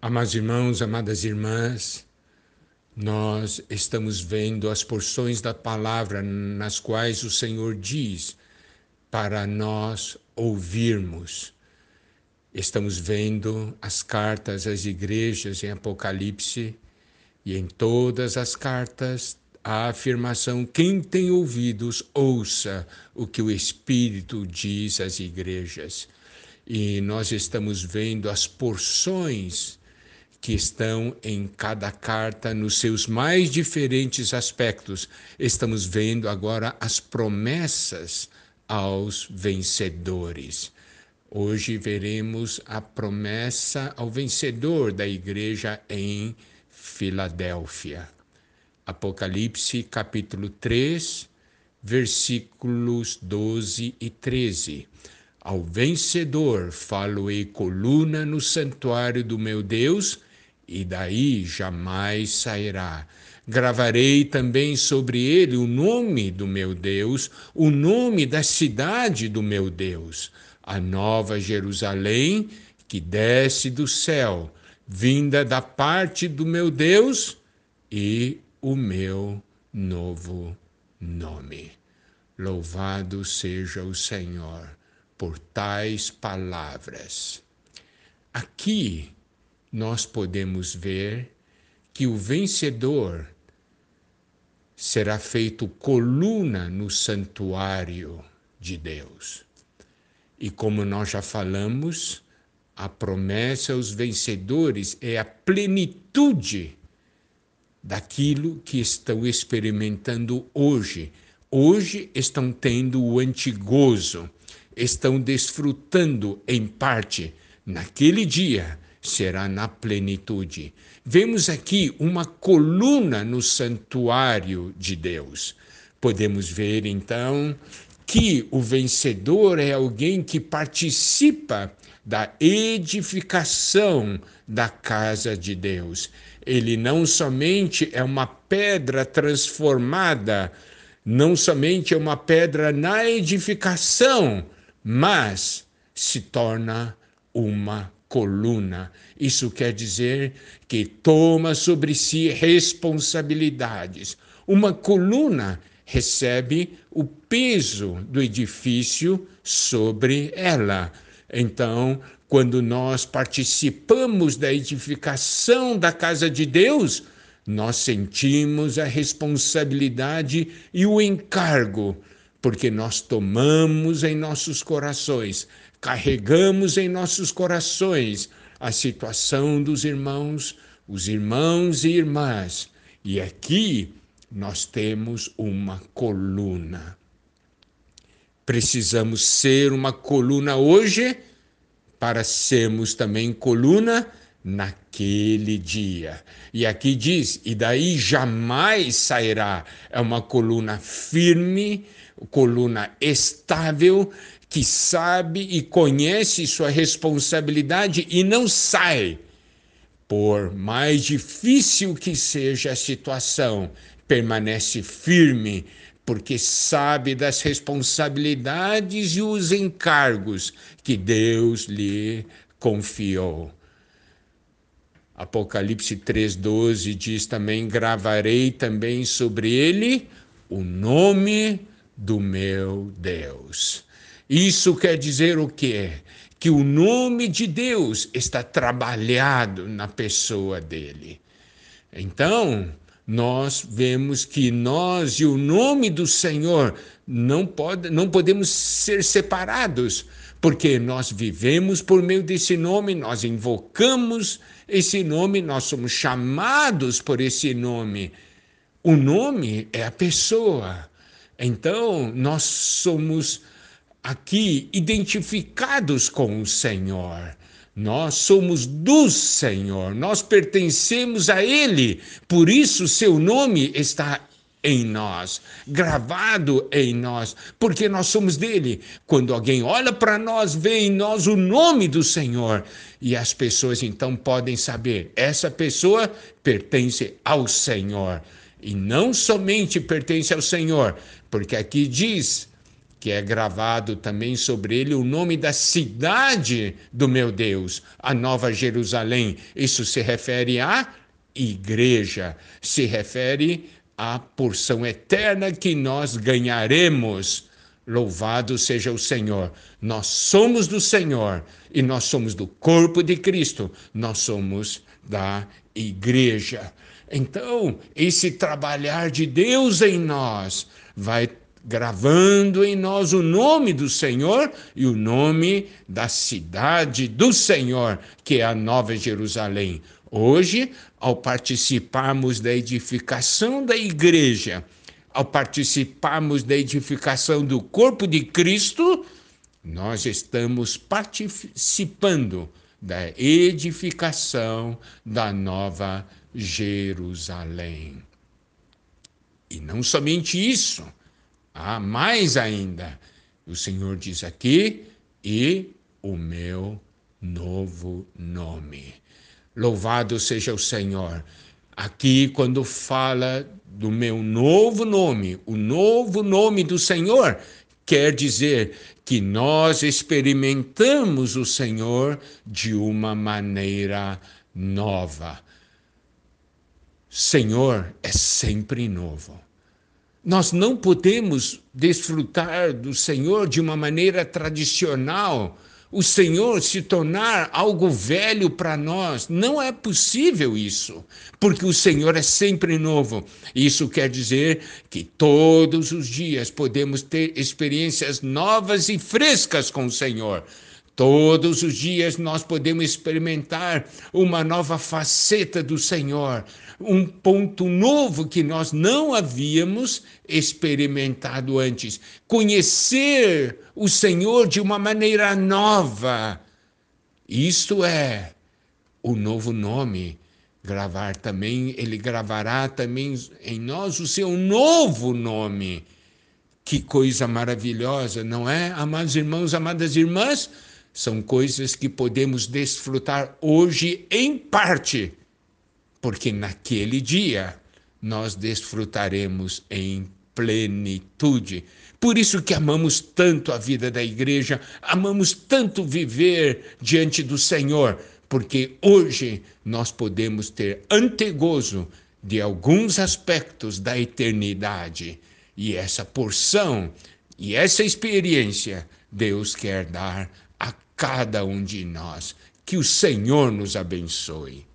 Amados irmãos, amadas irmãs, nós estamos vendo as porções da palavra nas quais o Senhor diz para nós ouvirmos. Estamos vendo as cartas às igrejas em Apocalipse e em todas as cartas a afirmação: quem tem ouvidos, ouça o que o Espírito diz às igrejas. E nós estamos vendo as porções que estão em cada carta nos seus mais diferentes aspectos. Estamos vendo agora as promessas aos vencedores. Hoje veremos a promessa ao vencedor da igreja em Filadélfia. Apocalipse capítulo 3, versículos 12 e 13. Ao vencedor falo-ei coluna no santuário do meu Deus, e daí jamais sairá. Gravarei também sobre ele o nome do meu Deus, o nome da cidade do meu Deus, a nova Jerusalém que desce do céu, vinda da parte do meu Deus, e o meu novo nome. Louvado seja o Senhor por tais palavras. Aqui nós podemos ver que o vencedor será feito coluna no santuário de Deus. E como nós já falamos, a promessa aos vencedores é a plenitude daquilo que estão experimentando hoje. Hoje estão tendo o antigozo, estão desfrutando em parte naquele dia será na plenitude. Vemos aqui uma coluna no santuário de Deus. Podemos ver então que o vencedor é alguém que participa da edificação da casa de Deus. Ele não somente é uma pedra transformada, não somente é uma pedra na edificação, mas se torna uma coluna. Isso quer dizer que toma sobre si responsabilidades. Uma coluna recebe o peso do edifício sobre ela. Então, quando nós participamos da edificação da casa de Deus, nós sentimos a responsabilidade e o encargo, porque nós tomamos em nossos corações carregamos em nossos corações a situação dos irmãos, os irmãos e irmãs. E aqui nós temos uma coluna. Precisamos ser uma coluna hoje para sermos também coluna naquele dia. E aqui diz: e daí jamais sairá. É uma coluna firme, coluna estável, que sabe e conhece sua responsabilidade e não sai. Por mais difícil que seja a situação, permanece firme, porque sabe das responsabilidades e os encargos que Deus lhe confiou. Apocalipse 3,12 diz também: gravarei também sobre ele o nome do meu Deus. Isso quer dizer o quê? Que o nome de Deus está trabalhado na pessoa dele. Então, nós vemos que nós e o nome do Senhor não, pode, não podemos ser separados, porque nós vivemos por meio desse nome, nós invocamos esse nome, nós somos chamados por esse nome. O nome é a pessoa. Então, nós somos aqui identificados com o Senhor. Nós somos do Senhor, nós pertencemos a Ele, por isso seu nome está em nós, gravado em nós, porque nós somos dele. Quando alguém olha para nós, vê em nós o nome do Senhor, e as pessoas então podem saber: essa pessoa pertence ao Senhor, e não somente pertence ao Senhor, porque aqui diz que é gravado também sobre ele o nome da cidade do meu Deus, a Nova Jerusalém. Isso se refere à igreja, se refere à porção eterna que nós ganharemos. Louvado seja o Senhor. Nós somos do Senhor e nós somos do corpo de Cristo, nós somos da igreja. Então, esse trabalhar de Deus em nós vai gravando em nós o nome do Senhor e o nome da cidade do Senhor, que é a Nova Jerusalém. Hoje, ao participarmos da edificação da igreja, ao participarmos da edificação do corpo de Cristo, nós estamos participando da edificação da Nova Jerusalém. E não somente isso, Há mais ainda. O Senhor diz aqui: e o meu novo nome. Louvado seja o Senhor. Aqui, quando fala do meu novo nome, o novo nome do Senhor, quer dizer que nós experimentamos o Senhor de uma maneira nova. Senhor é sempre novo. Nós não podemos desfrutar do Senhor de uma maneira tradicional, o Senhor se tornar algo velho para nós. Não é possível isso, porque o Senhor é sempre novo. Isso quer dizer que todos os dias podemos ter experiências novas e frescas com o Senhor. Todos os dias nós podemos experimentar uma nova faceta do Senhor, um ponto novo que nós não havíamos experimentado antes. Conhecer o Senhor de uma maneira nova. Isto é o novo nome. Gravar também, ele gravará também em nós o seu novo nome. Que coisa maravilhosa, não é, amados irmãos, amadas irmãs? São coisas que podemos desfrutar hoje em parte, porque naquele dia nós desfrutaremos em plenitude. Por isso que amamos tanto a vida da igreja, amamos tanto viver diante do Senhor, porque hoje nós podemos ter antegozo de alguns aspectos da eternidade. E essa porção e essa experiência Deus quer dar cada um de nós. Que o Senhor nos abençoe.